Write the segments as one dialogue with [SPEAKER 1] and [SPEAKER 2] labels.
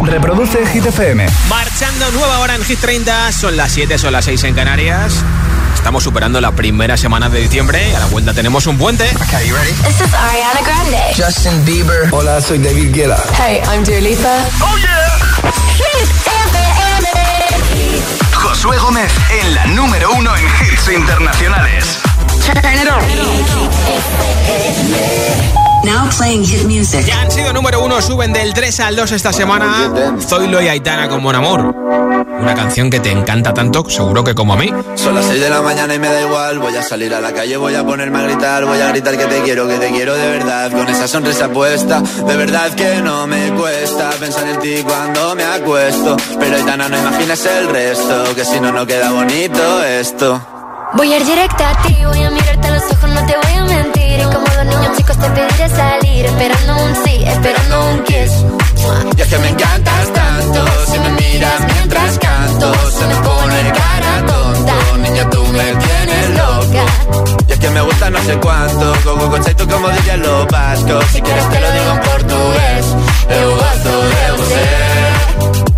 [SPEAKER 1] Reproduce Hit FM.
[SPEAKER 2] Marchando nueva hora en Hit 30. Son las 7, son las 6 en Canarias. Estamos superando la primera semana de diciembre y a la vuelta tenemos un puente.
[SPEAKER 3] Okay, you ready?
[SPEAKER 4] This is Ariana Grande.
[SPEAKER 3] Justin Bieber.
[SPEAKER 1] Hola, soy David Guetta.
[SPEAKER 4] Hey, I'm Dua Lipa.
[SPEAKER 1] Oh yeah.
[SPEAKER 4] Hit FM.
[SPEAKER 1] Josué Gómez en la número uno en hits internacionales.
[SPEAKER 4] Turn it on.
[SPEAKER 5] Now playing hit music.
[SPEAKER 2] Ya han sido número uno, suben del 3 al 2 esta semana. Zoilo y Aitana con Mon Amor. Una canción que te encanta tanto, seguro que como a mí.
[SPEAKER 6] Son las 6 de la mañana y me da igual. Voy a salir a la calle, voy a ponerme a gritar. Voy a gritar que te quiero, que te quiero de verdad. Con esa sonrisa puesta, de verdad que no me cuesta pensar en ti cuando me acuesto. Pero Aitana, no imaginas el resto, que si no, no queda bonito esto.
[SPEAKER 4] Voy a ir directa a ti, voy a mirarte los ojos, no te voy a mentir. Y como dos niños chicos te pediré salir, esperando un sí, esperando un kiss.
[SPEAKER 6] Y es que me encantas tanto, si me miras mientras canto, se me pone cara tonta. Niña, tú me tienes loca. Y es que me gusta no sé cuánto, go, go, tú como dirían los vascos. Si quieres te lo digo en portugués, eu gosto de você.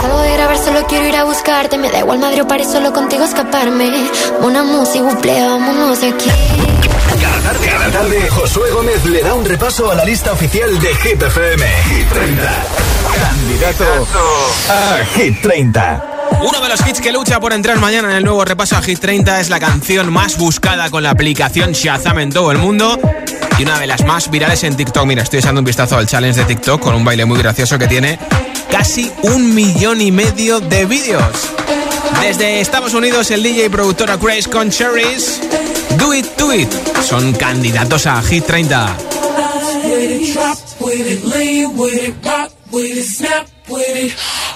[SPEAKER 4] Salgo de grabar, solo quiero ir a buscarte. Me da igual Madrid o París, solo contigo escaparme. Una música, buple, vámonos de aquí.
[SPEAKER 1] Cada tarde, cada tarde, Josué Gómez le da un repaso a la lista oficial de Hit FM. Hit 30. Candidato a Hit 30.
[SPEAKER 2] Uno de los hits que lucha por entrar mañana en el nuevo repaso a Hit 30 es la canción más buscada con la aplicación Shazam en todo el mundo y una de las más virales en TikTok. Mira, estoy echando un vistazo al challenge de TikTok con un baile muy gracioso que tiene casi un millón y medio de vídeos. Desde Estados Unidos, el DJ y productora Grace con Cherries, Do It, Do It, son candidatos a Hit 30.
[SPEAKER 7] with it, drop with it, lean with it, rock with it, snap with it.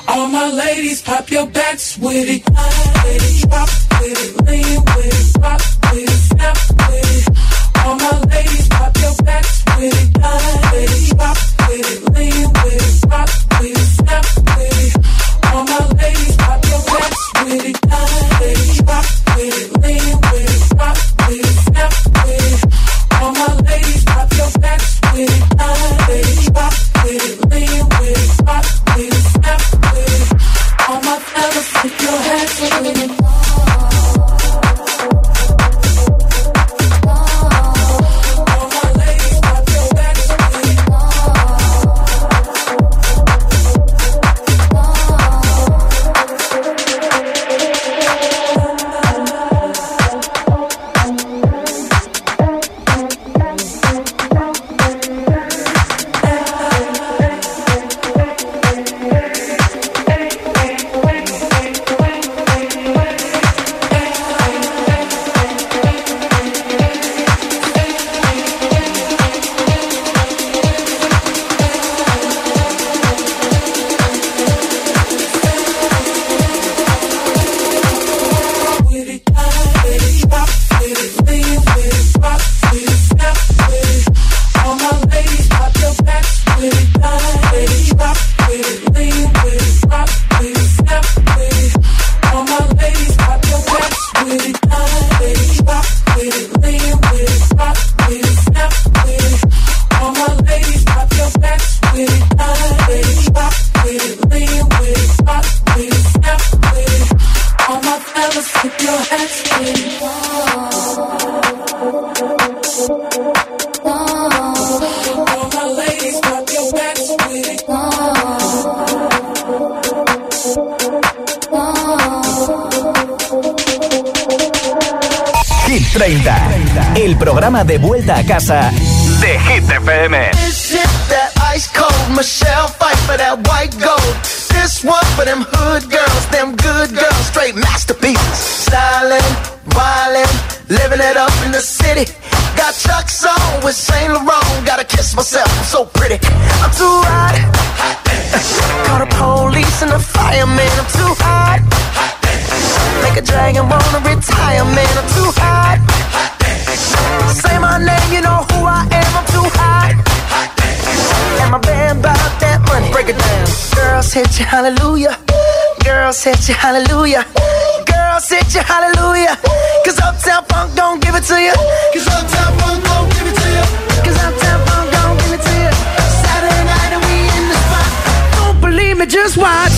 [SPEAKER 7] All my ladies, pop your backs with it. With it, drop with it, lean
[SPEAKER 1] programa de vuelta a casa de Hit FM.
[SPEAKER 8] This one for them hood girls, them good girls, straight masterpieces. Stylin', wildin', living it up in the city. Got Chuck's on with Saint Laurent. Gotta kiss myself, I'm so pretty. I'm too hot. Call the police and the fireman. I'm too hot. Make a dragon wanna retire, man. I'm too hot. Say my name, you know who I am. I'm too hot. And my band bought that money. Break it down. Girls hit you, hallelujah. Girls hit you, hallelujah. Girls hit you, hallelujah. Cause Uptown Funk don't give it to you. Cause Uptown Funk don't give it to you. Cause Uptown Funk don't give it to you. Saturday night and we in the spot. Don't believe me, just watch.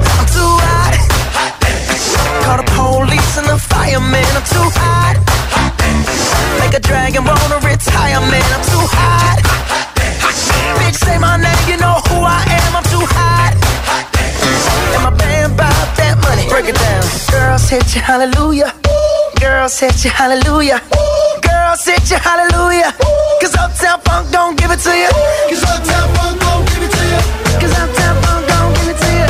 [SPEAKER 8] Fireman. I'm too hot. Make a dragon wanna retire, man. I'm too hot. Bitch, say my name, you know who I am. I'm too hot. And my band bought that money. Break it down. Girls hit you, hallelujah. Girls hit you, hallelujah. Girls hit you, hallelujah. Cause Uptown Funk don't give it to you. Cause Uptown Funk don't give it to you. Cause Uptown Funk don't give it to you.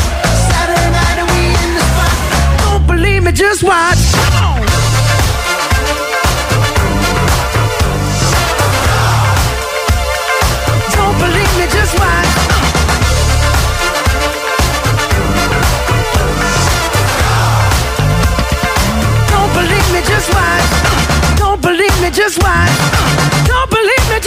[SPEAKER 8] Saturday night and we in the spot. Don't believe me, just watch. Just watch. Don't believe me, just white Don't believe me, just watch. Don't believe me,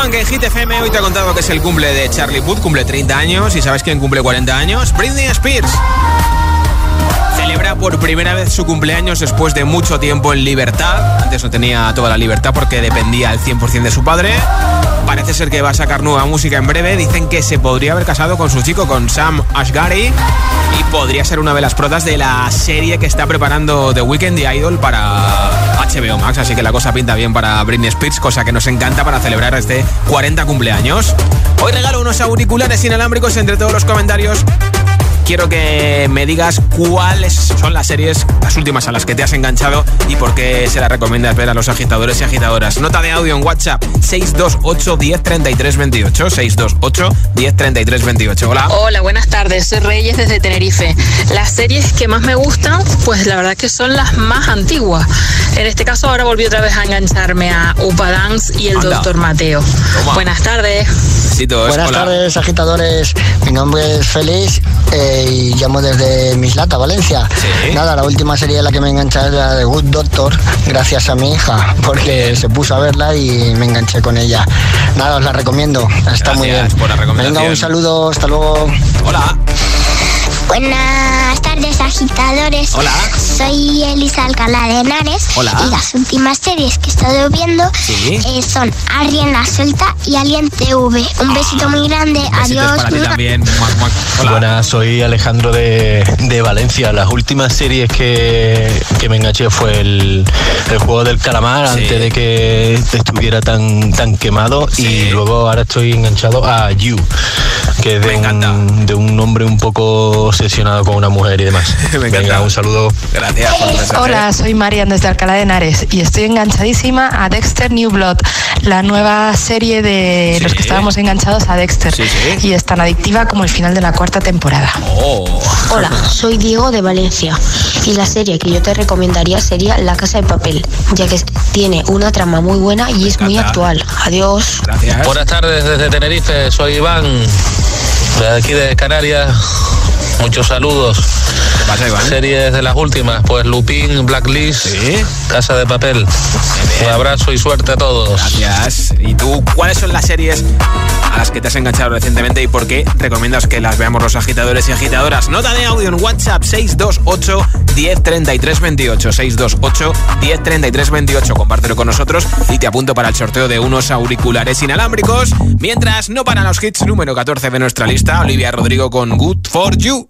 [SPEAKER 2] Funk en Hit FM. Hoy te ha contado que es el cumple de Charlie Puth, cumple 30 años. ¿Y sabes quién cumple 40 años? Britney Spears. Por primera vez su cumpleaños después de mucho tiempo en libertad. Antes no tenía toda la libertad porque dependía al 100% de su padre. Parece ser que va a sacar nueva música en breve. Dicen que se podría haber casado con su chico, con Sam Ashgari. Y podría ser una de las protas de la serie que está preparando The Weeknd y Idol para HBO Max. Así que la cosa pinta bien para Britney Spears, cosa que nos encanta para celebrar este 40 cumpleaños. Hoy regalo unos auriculares inalámbricos entre todos los comentarios quiero que me digas cuáles son las series, las últimas a las que te has enganchado y por qué se las recomiendas ver a los agitadores y agitadoras. Nota de audio en WhatsApp 628 10 33 28. 628 10 33 28. Hola.
[SPEAKER 9] Hola, buenas tardes. Soy Reyes desde Tenerife. Las series que más me gustan, pues la verdad que son las más antiguas. En este caso ahora volví otra vez a engancharme a Upa Dance y el
[SPEAKER 2] Anda.
[SPEAKER 9] Doctor Mateo.
[SPEAKER 2] Toma.
[SPEAKER 9] Buenas tardes.
[SPEAKER 10] Buenas
[SPEAKER 2] hola.
[SPEAKER 10] tardes, agitadores. Mi nombre es Félix eh, y llamo desde Mislata, Valencia.
[SPEAKER 2] Sí.
[SPEAKER 10] Nada, la última serie en la que me enganché es la de Good Doctor, gracias a mi hija, porque se puso a verla y me enganché con ella. Nada, os la recomiendo, está muy bien.
[SPEAKER 2] Gracias por la recomendación.
[SPEAKER 10] Venga, un saludo, hasta luego.
[SPEAKER 2] Hola.
[SPEAKER 11] Buenas tardes, agitadores.
[SPEAKER 2] Hola.
[SPEAKER 11] Soy Elisa Alcalá de Henares.
[SPEAKER 2] Hola.
[SPEAKER 11] Y las últimas series que he estado viendo
[SPEAKER 2] Sí.
[SPEAKER 11] eh, son Alien la Suelta y Alien TV. Un besito muy grande.
[SPEAKER 2] Besitos
[SPEAKER 11] Adiós.
[SPEAKER 2] para ti también. Hola.
[SPEAKER 12] Buenas, soy Alejandro de, de Valencia. Las últimas series que, que me enganché fue el, el juego del calamar
[SPEAKER 2] Sí.
[SPEAKER 12] antes de que estuviera tan, tan quemado
[SPEAKER 2] Sí.
[SPEAKER 12] y luego ahora estoy enganchado a You, que es de un, de un hombre un poco obsesionado con una mujer y
[SPEAKER 13] demás. Venga, un saludo.
[SPEAKER 2] Gracias
[SPEAKER 14] Hola, soy Marian desde Alcalá de Henares y estoy enganchadísima a Dexter New Blood, la nueva serie de los que estábamos enganchados a Dexter. Y es tan adictiva como el final de la cuarta temporada.
[SPEAKER 2] Oh.
[SPEAKER 15] Hola, soy Diego de Valencia y la serie que yo te recomendaría sería La Casa de Papel, ya que tiene una trama muy buena y es muy actual. Adiós.
[SPEAKER 13] Buenas tardes desde Tenerife, soy Iván, de aquí de Canarias. Muchos saludos. Series de las últimas, pues Lupin, Blacklist, Casa de Papel. Un abrazo y suerte a todos.
[SPEAKER 2] Gracias. ¿Y tú cuáles son las series a las que te has enganchado recientemente y por qué recomiendas que las veamos los agitadores y agitadoras? Nota de audio en WhatsApp 628 103328 628 103328 Compártelo con nosotros y te apunto para el sorteo de unos auriculares inalámbricos. Mientras no para los hits número 14 de nuestra lista, Olivia Rodrigo con Good for You.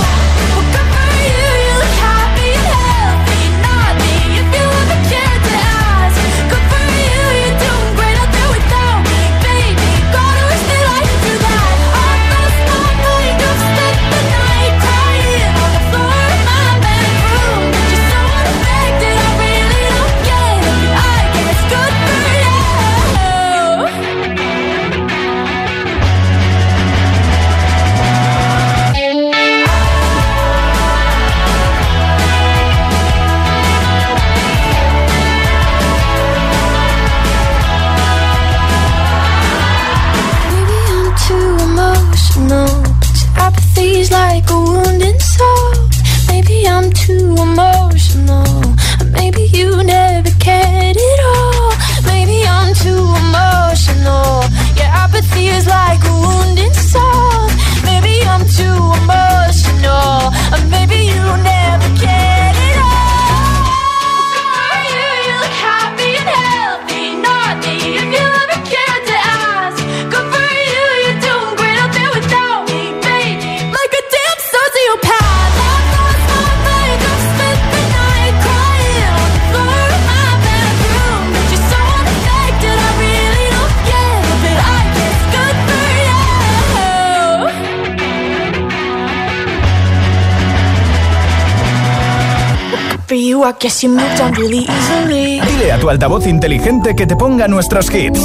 [SPEAKER 16] You, I guess you moved on really easily.
[SPEAKER 1] Dile a tu altavoz inteligente que te ponga nuestros hits.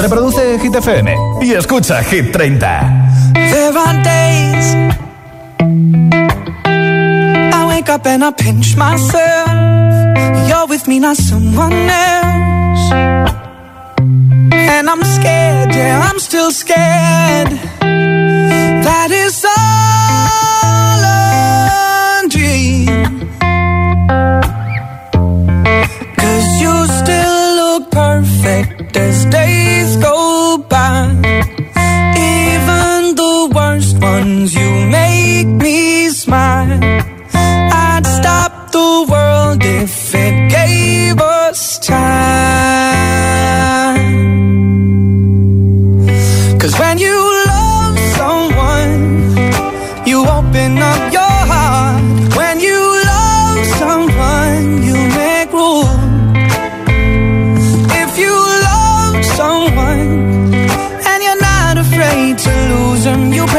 [SPEAKER 1] Reproduce Hit FM y escucha Hit 30.
[SPEAKER 17] There are days I wake up and I pinch myself. You're with me, not someone else. And I'm scared, yeah, I'm still scared. That is all a dream. Perfect as days go by. Even the worst ones, you make me smile. I'd stop the world if it gave us time.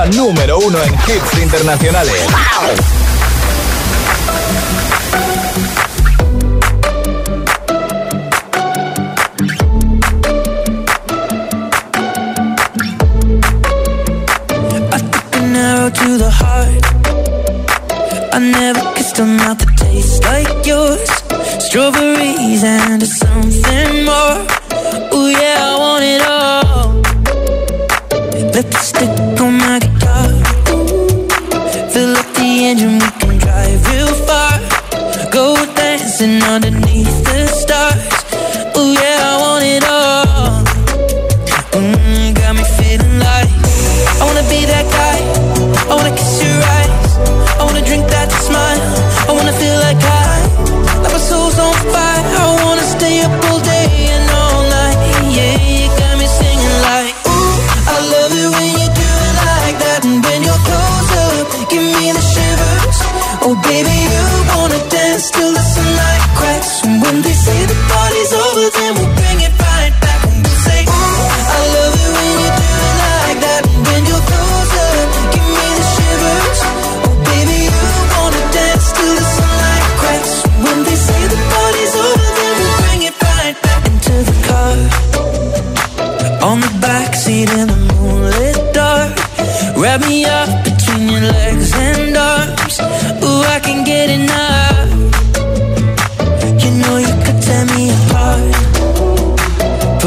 [SPEAKER 1] la número uno en hits internacionales.
[SPEAKER 17] to the heart. I never kissed a mouth that tastes like yours. Strawberries and a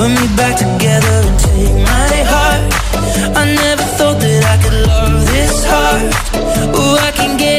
[SPEAKER 17] Put me back together and take my heart. I never thought that I could love this hard Ooh, I can get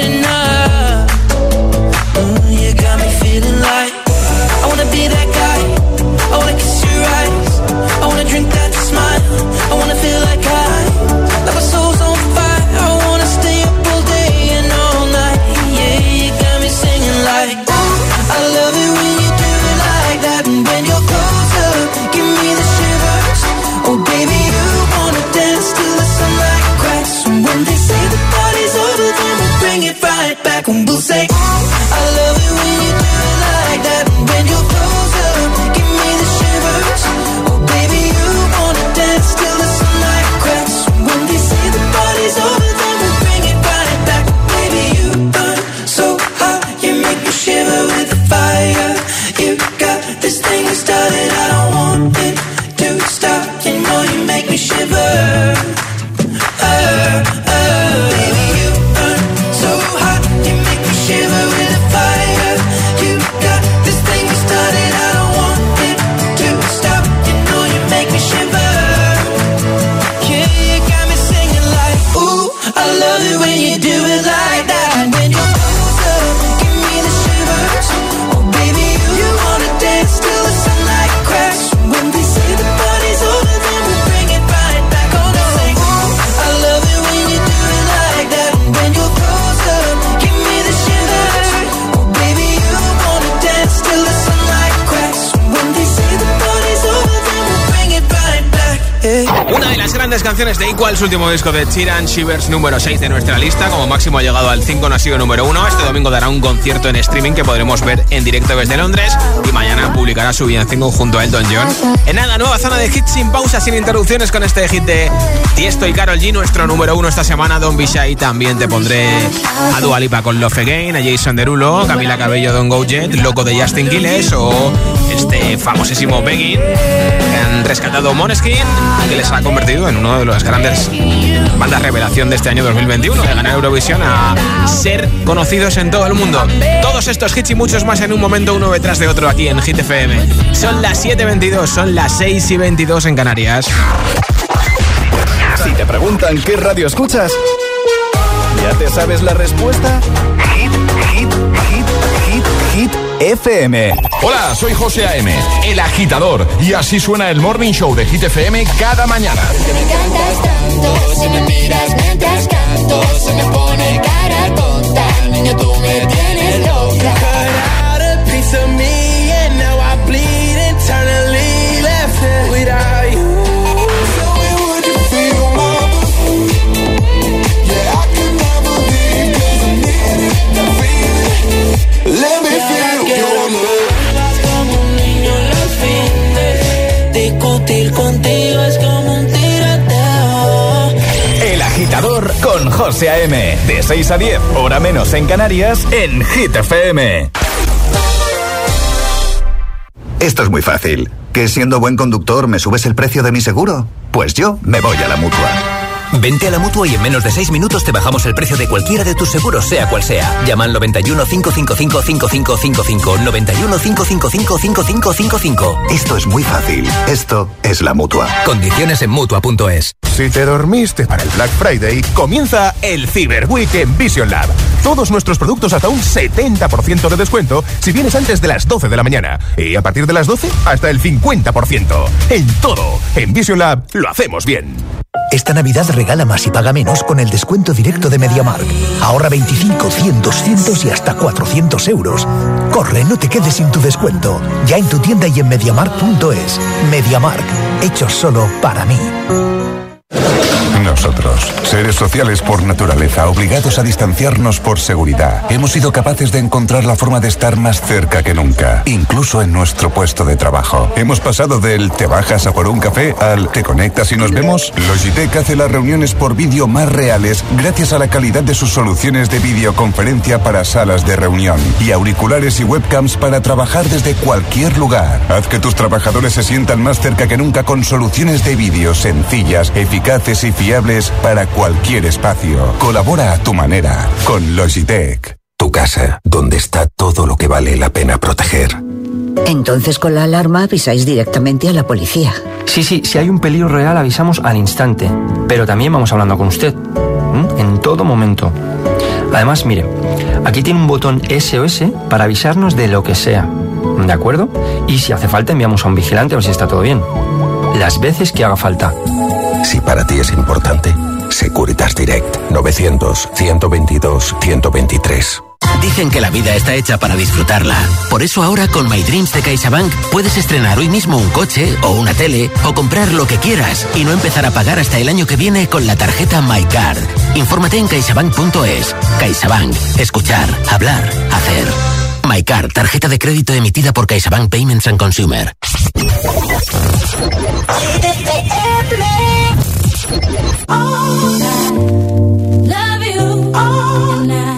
[SPEAKER 2] canciones de Equal, su último disco de Chiran Shivers número 6 de nuestra lista. Como máximo ha llegado al 5, no ha sido número 1. Este domingo dará un concierto en streaming que podremos ver en directo desde Londres. Y mañana publicará su villancico junto a Elton John. En nada, nueva zona de hits sin pausa, sin interrupciones con este hit de Tiesto y Carol G, nuestro número 1 esta semana. Don Bishai también te pondré a Dualipa con Love Again, a Jason Derulo, Camila Cabello, Don Go Jet, Loco de Justin Quiles o este famosísimo Begging que han rescatado Moneskin que les ha convertido en uno de los grandes bandas revelación de este año 2021 de ganar Eurovisión a ser conocidos en todo el mundo. Todos estos hits y muchos más en un momento uno detrás de otro aquí en Hit. Son las 7.22, son las 6 y 22 en Canarias.
[SPEAKER 1] Si te preguntan qué radio escuchas, ¿ya te sabes la respuesta? FM.
[SPEAKER 18] Hola, soy José A.M., el agitador, y así suena el Morning Show de Hit FM cada mañana.
[SPEAKER 6] Me encantas tanto, si me miras mientras canto, se me pone cara tonta, niña tú me tienes loca.
[SPEAKER 3] Cut out a piece of me and now I bleed discutir contigo es como un tiroteo.
[SPEAKER 1] El agitador con José A.M. De 6 a 10, hora menos en Canarias, en Hit FM.
[SPEAKER 19] Esto es muy fácil. ¿Que siendo buen conductor me subes el precio de mi seguro? Pues yo me voy a la mutua.
[SPEAKER 20] Vente a la mutua y en menos de 6 minutos te bajamos el precio de cualquiera de tus seguros, sea cual sea. Llama al 91 555 5555. 91 555 5555.
[SPEAKER 19] Esto es muy fácil. Esto es la mutua.
[SPEAKER 20] Condiciones en mutua.es.
[SPEAKER 18] Si te dormiste para el Black Friday, comienza el Cyber Week en Vision Lab. Todos nuestros productos hasta un 70% de descuento si vienes antes de las 12 de la mañana. Y a partir de las 12, hasta el 50%. En todo. En Vision Lab lo hacemos bien.
[SPEAKER 21] Esta Navidad regala más y paga menos con el descuento directo de MediaMark. Ahorra 25, 100, 200 y hasta 400 euros. Corre, no te quedes sin tu descuento. Ya en tu tienda y en MediaMark.es. MediaMark, hechos solo para mí.
[SPEAKER 22] Nosotros, seres sociales por naturaleza, obligados a distanciarnos por seguridad, hemos sido capaces de encontrar la forma de estar más cerca que nunca, incluso en nuestro puesto de trabajo. Hemos pasado del te bajas a por un café al te conectas y nos vemos. Logitech hace las reuniones por vídeo más reales gracias a la calidad de sus soluciones de videoconferencia para salas de reunión y auriculares y webcams para trabajar desde cualquier lugar. Haz que tus trabajadores se sientan más cerca que nunca con soluciones de vídeo sencillas, eficaces y fiables para cualquier espacio. Colabora a tu manera con Logitech.
[SPEAKER 23] Tu casa, donde está todo lo que vale la pena proteger.
[SPEAKER 24] Entonces con la alarma avisáis directamente a la policía.
[SPEAKER 25] Sí, sí, si hay un peligro real avisamos al instante, pero también vamos hablando con usted, ¿m? en todo momento. Además, mire, aquí tiene un botón SOS para avisarnos de lo que sea, ¿de acuerdo? Y si hace falta enviamos a un vigilante a ver si está todo bien. Las veces que haga falta.
[SPEAKER 23] Si para ti es importante, Securitas Direct 900 122 123.
[SPEAKER 26] Dicen que la vida está hecha para disfrutarla. Por eso ahora con My Dreams de CaixaBank puedes estrenar hoy mismo un coche o una tele o comprar lo que quieras y no empezar a pagar hasta el año que viene con la tarjeta MyCard. Infórmate en caixabank.es. CaixaBank. Escuchar, hablar, hacer. MyCard, tarjeta de crédito emitida por CaixaBank Payments and Consumer.
[SPEAKER 3] Love you all night.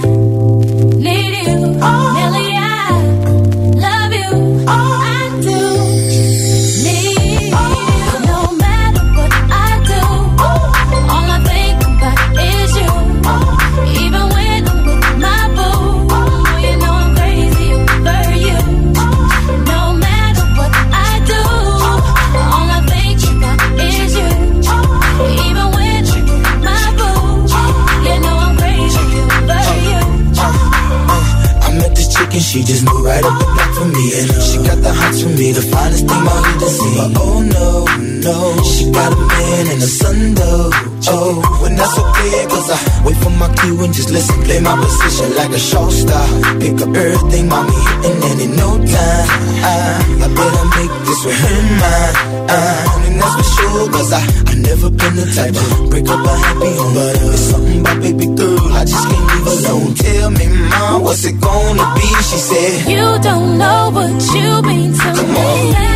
[SPEAKER 8] She just moved right up for me And she got the hots for me, the finest thing hood has seen But oh no, no, she got a man and a though Oh, when that's okay, cause I wait for my cue and just listen Play my position like a show star Pick up everything, mommy and in no time I, I better make this with her mine And that's for sure cause I, I never been the type to break up a happy home. But it's something about baby girl, I just can't leave alone. Tell me, mom, what's it gonna be? She said,
[SPEAKER 16] You don't know what you mean to me.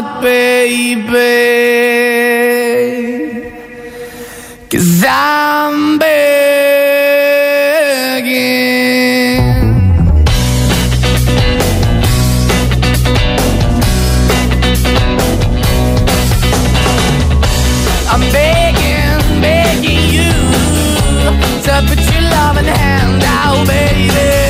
[SPEAKER 3] out, baby. Cause I'm begging. I'm begging, begging you to put your loving hand out, baby.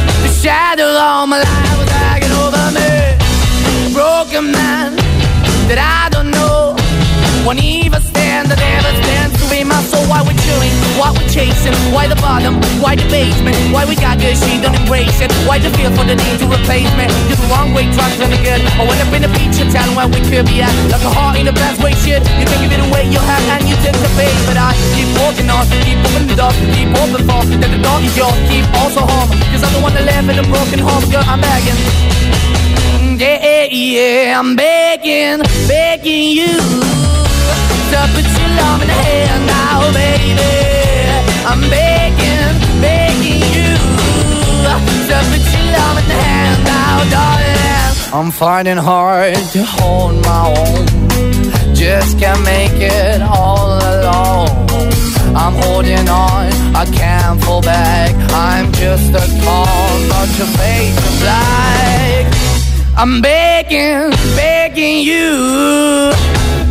[SPEAKER 3] The shadow all my life was hanging over me. Broken man that I don't know. Won't even stand, to be my. Why we're chewing? Why we're chasing? Why the bottom? Why the basement? Why we got good, she don't embrace it? Why the feel for the need to replace me? You're the wrong way, trying to good. I went up in a feature town where we could be at. Like a heart in the best way, shit. You can give it away, you have, and you take the bait. But I keep walking on, keep moving the door, keep open for that the door is yours. Keep also home, cause I'm the one that live in a broken home, girl. I'm begging. Yeah, Yeah, yeah, I'm begging, begging you to put your love in the hand now, baby. I'm begging, begging you to put your love in the hand now, darling. I'm finding hard to hold my own. Just can't make it all alone. I'm holding on, I can't fall back. I'm just a call, not your face of black. I'm begging, begging you.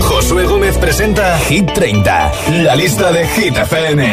[SPEAKER 1] Josué Gómez presenta Hit 30, la lista de Hit FM.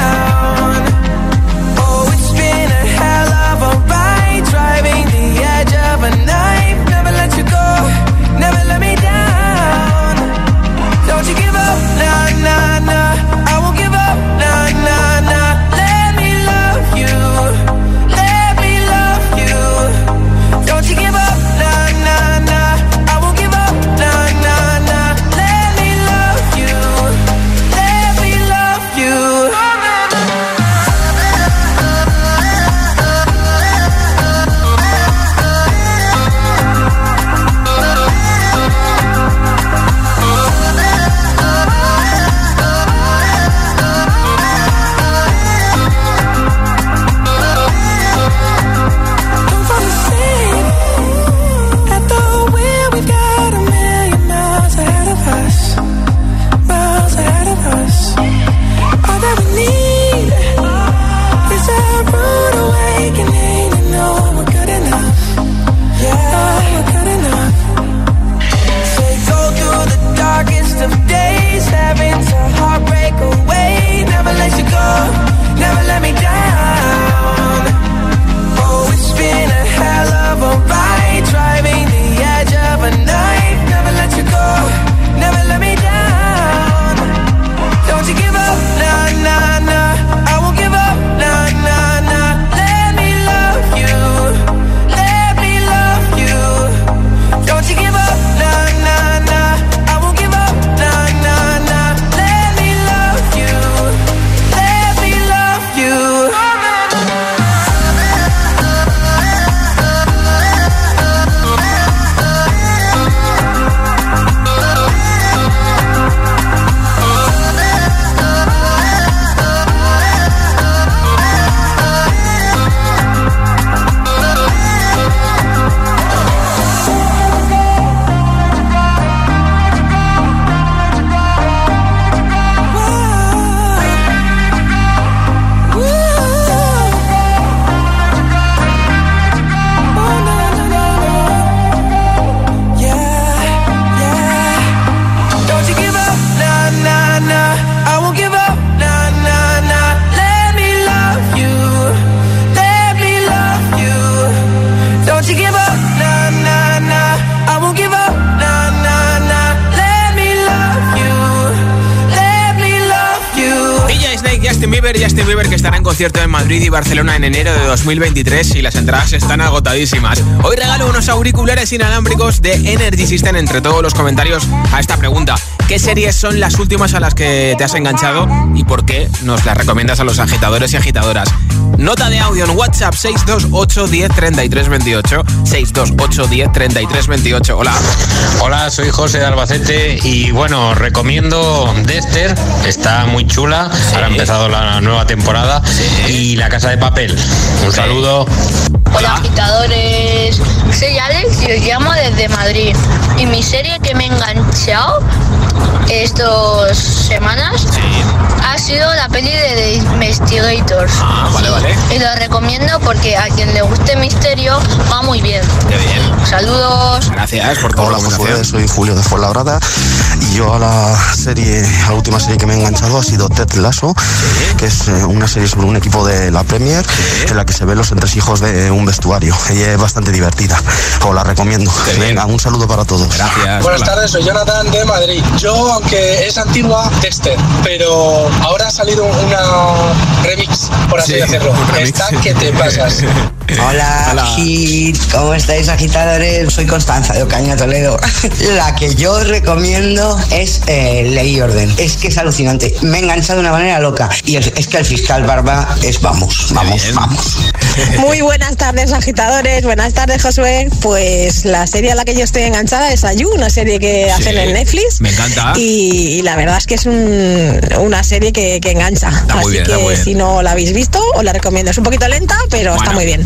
[SPEAKER 17] Don't you give up, nah,
[SPEAKER 2] Justin Bieber, Justin Bieber que estará en concierto en Madrid y Barcelona en enero de 2023 y las entradas están agotadísimas. Hoy regalo unos auriculares inalámbricos de Energy System entre todos los comentarios a esta pregunta. ¿Qué series son las últimas a las que te has enganchado y por qué nos las recomiendas a los agitadores y agitadoras? Nota de audio en WhatsApp 628 10 33 28 628 10 33 28. Hola.
[SPEAKER 27] Hola, soy José de Albacete y bueno, recomiendo Dexter, está muy chula, ahora ha empezado la nueva temporada y La Casa de Papel. Un saludo.
[SPEAKER 28] Hola agitadores, soy Alex y os llamo desde Madrid. Y mi serie que me he enganchado estas semanas ha sido la peli de The Investigators.
[SPEAKER 2] Ah, vale, vale.
[SPEAKER 28] Y lo recomiendo porque a quien le guste misterio va muy bien.
[SPEAKER 2] Qué bien.
[SPEAKER 28] Saludos.
[SPEAKER 2] Gracias por todo.
[SPEAKER 29] Hola, Josué, soy Julio de Fuenlabrada y yo a la serie, a la última serie que me he enganchado ha sido Ted Lasso, que es eh, una serie sobre un equipo de la Premier en la que se ven los entresijos de un vestuario. Y es bastante divertida. Os la recomiendo. Venga, un saludo para todos.
[SPEAKER 2] Gracias.
[SPEAKER 18] Buenas tardes, soy Jonathan de Madrid. Yo, aunque es antigua, Dexter, pero ahora ha salido una remix, por así
[SPEAKER 2] Sí,
[SPEAKER 18] decirlo.
[SPEAKER 2] un remix.
[SPEAKER 18] Está que te pasas.
[SPEAKER 29] Hola, Hit. ¿Cómo estáis, agitadores? Soy Constanza de Ocaña, Toledo. La que yo recomiendo es eh, Ley y Orden. Es que es alucinante. Me he enganchado de una manera loca. Y es, es que el fiscal Barba es vamos, vamos, vamos.
[SPEAKER 30] Muy buenas tardes, agitadores. Buenas tardes, Josué. Pues la serie a la que yo estoy enganchada es Ayu, una serie que hacen en Netflix.
[SPEAKER 2] Me encanta.
[SPEAKER 30] Y, y la verdad es que es un- una serie que, que engancha.
[SPEAKER 2] muy
[SPEAKER 30] Así
[SPEAKER 2] bien, está
[SPEAKER 30] que
[SPEAKER 2] muy bien.
[SPEAKER 30] si no la habéis visto, os la recomiendo. Es un poquito lenta, pero está muy bien.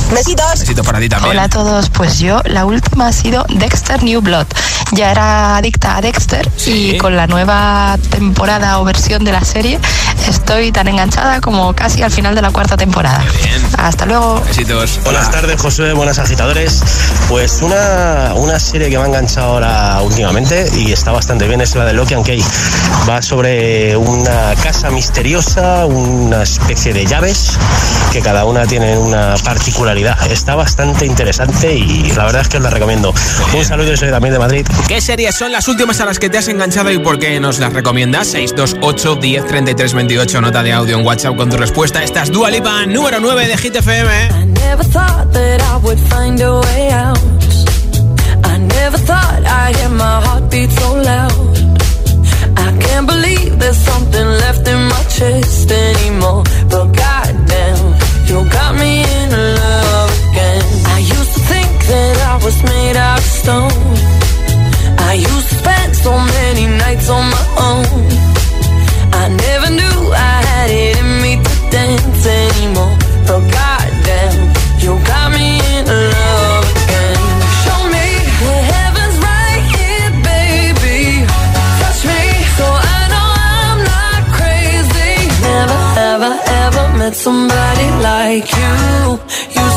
[SPEAKER 30] Besitos.
[SPEAKER 2] Besito para ti también.
[SPEAKER 14] Hola a todos, pues yo la última ha sido Dexter New Blood. Ya era adicta a Dexter y con la nueva temporada o versión de la serie estoy tan enganchada como casi al final de la cuarta temporada. Hasta luego.
[SPEAKER 2] Besitos.
[SPEAKER 31] Buenas tardes, Josué, buenas agitadores. Pues una, una serie que me ha enganchado ahora últimamente y está bastante bien es la de Loki and Key. Va sobre una casa misteriosa, una especie de llaves que cada una tiene una particularidad. Está bastante interesante y la verdad es que os la recomiendo. Un saludo, yo soy también de Madrid.
[SPEAKER 2] ¿Qué series son las últimas a las que te has enganchado y por qué nos las recomiendas? 628 10 33 28, nota de audio en WhatsApp con tu respuesta. Esta es Dua Lipa, número 9 de Hit FM.
[SPEAKER 17] Never thought that I would find a way out. I never thought I'd hear my heartbeat so loud. I can't believe there's something left in my chest anymore. But goddamn, you got me in love was made out of stone. I used to spend so many nights on my own. I never knew I had it in me to dance anymore. But goddamn, you got me in love again. Show me the heavens right here, baby. Touch me so I know I'm not crazy. Never, ever, ever met somebody like you.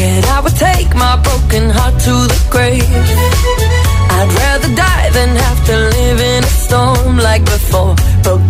[SPEAKER 17] Scared I would take my broken heart to the grave. I'd rather die than have to live in a storm like before. But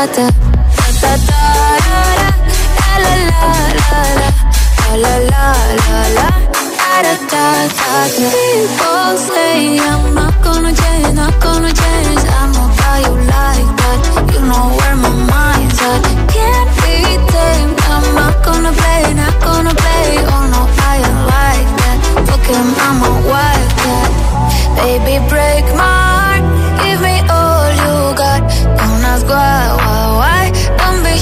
[SPEAKER 16] Da da da da la la la la la la la la da da da da People say I'm not gonna change, not gonna change. I know how you like that. You know where my mind's at. Can't be tamed. I'm not gonna play, not gonna play. Oh no, I ain't like that. Fuck him, I'm a wildcat. Baby, break my heart. Give me all you got. Don't ask why.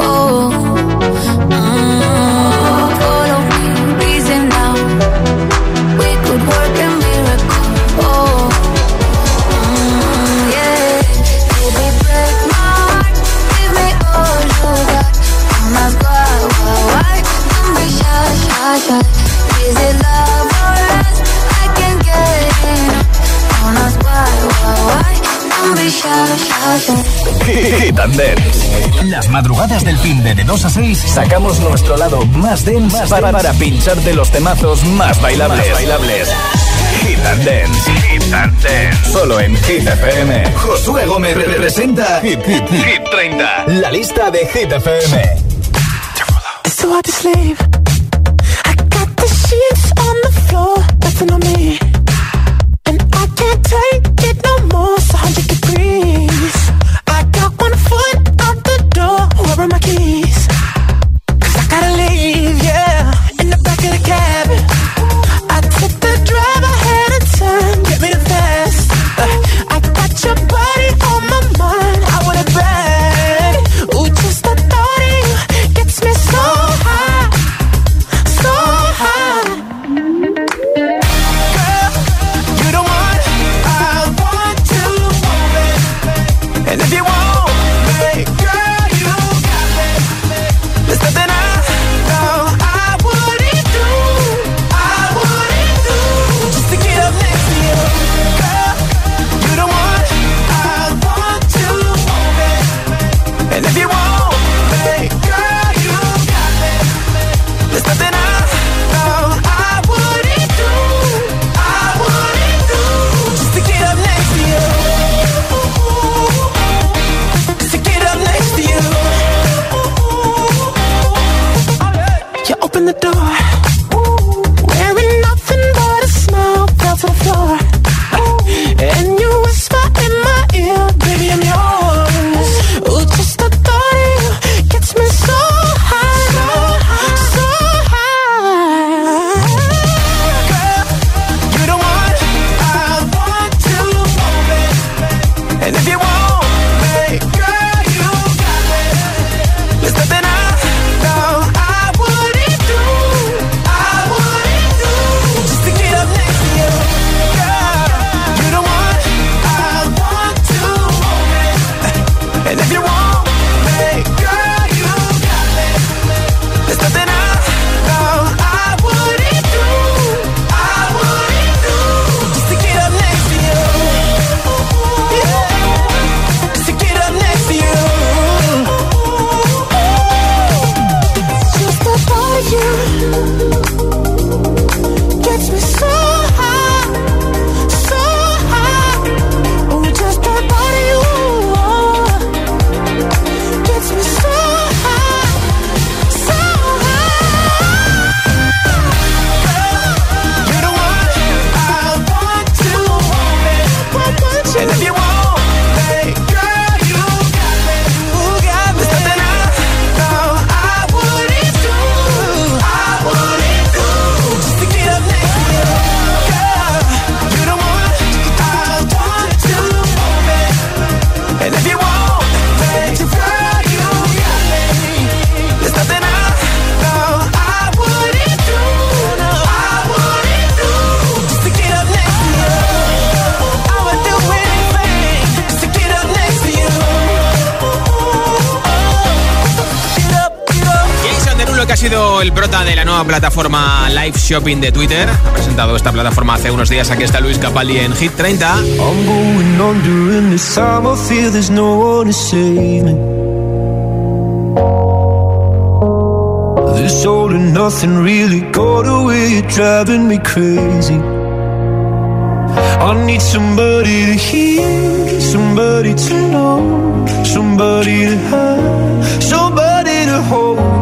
[SPEAKER 16] Oh
[SPEAKER 1] Hit and Dance. Las madrugadas del fin de, de 2 a 6 sacamos nuestro lado más dense para, para pincharte los temazos más bailables. bailables. Hit and Dance. Hit and Dance. Solo en Hit FM. Josué Gómez representa Hit, Hit, Hit 30. La lista de Hit FM.
[SPEAKER 17] It's too hard to sleep.
[SPEAKER 2] Nueva plataforma Live Shopping de Twitter. Ha presentado esta plataforma hace unos días. Aquí está Luis Capaldi en Hit 30.
[SPEAKER 17] This all and nothing really got away, driving me crazy. I need somebody to hear, somebody to know, somebody to have, somebody to hold.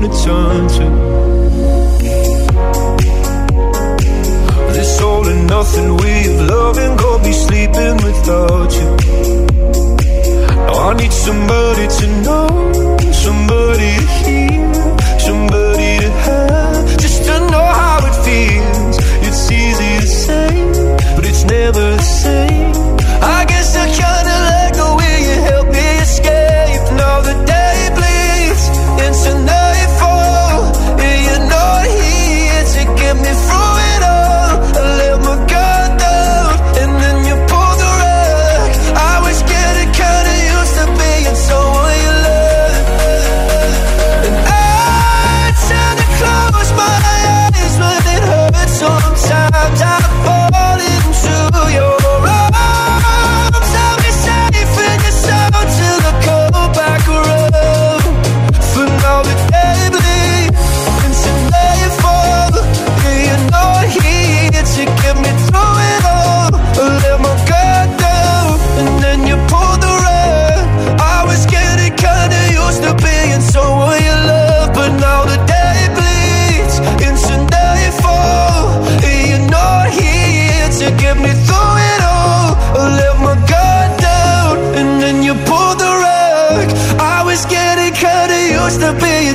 [SPEAKER 17] to turn to. This all and nothing way of loving, go be sleeping without you. Now I need somebody to know, somebody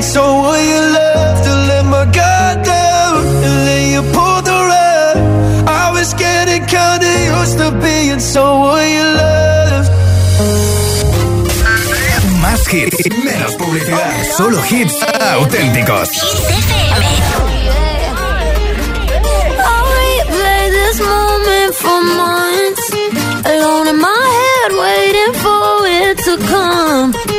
[SPEAKER 17] being someone you love, to let my guard down, and then you pulled the rug. I was getting kinda used to being someone you love.
[SPEAKER 1] Más hits, menos publicidad. Solo hits auténticos.
[SPEAKER 16] I'll replay this moment for months. Alone in my head, waiting for it to come.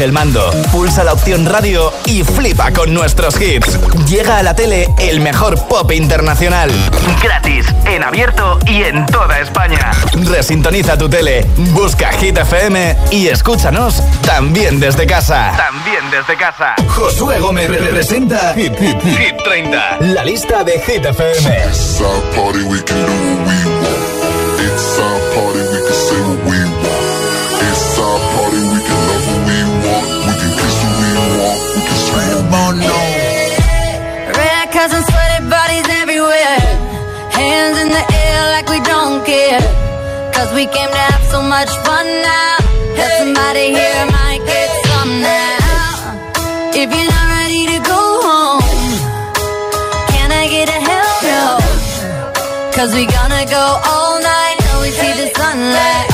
[SPEAKER 1] Coge el mando, pulsa la opción radio y flipa con nuestros hits. Llega a la tele el mejor pop internacional. Gratis, en abierto y en toda España. Resintoniza tu tele, busca Hit FM y escúchanos también desde casa. También desde casa. Josué Gómez representa Hit, 30, la lista de Hit FM.
[SPEAKER 16] Red we came to have so much fun now. Have somebody here might get some now. If you're not ready to go home, can I get a hell no? Cause we gonna go all night till we see the sunlight.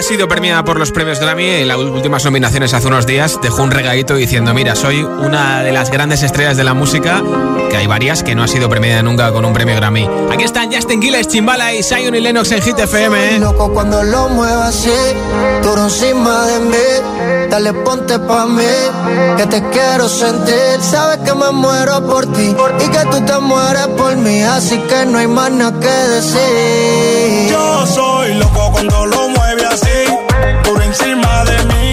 [SPEAKER 2] Ha sido premiada por los premios Grammy, en las últimas nominaciones hace unos días dejó un regadito diciendo, mira, soy una de las grandes estrellas de la música, que hay varias que no ha sido premiada nunca con un premio Grammy. Aquí están Justin Quiles, Chimbala y Zion y Lennox en Hit FM.
[SPEAKER 32] Loco cuando lo muevas así, duro encima de mí, dale ponte pa' mí, que te quiero sentir, sabes que me muero por ti y que tú te mueres por mí, así que no hay más nada que decir.
[SPEAKER 33] Yo soy loco cuando lo mueve así, por encima de mí.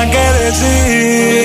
[SPEAKER 33] Nada que decir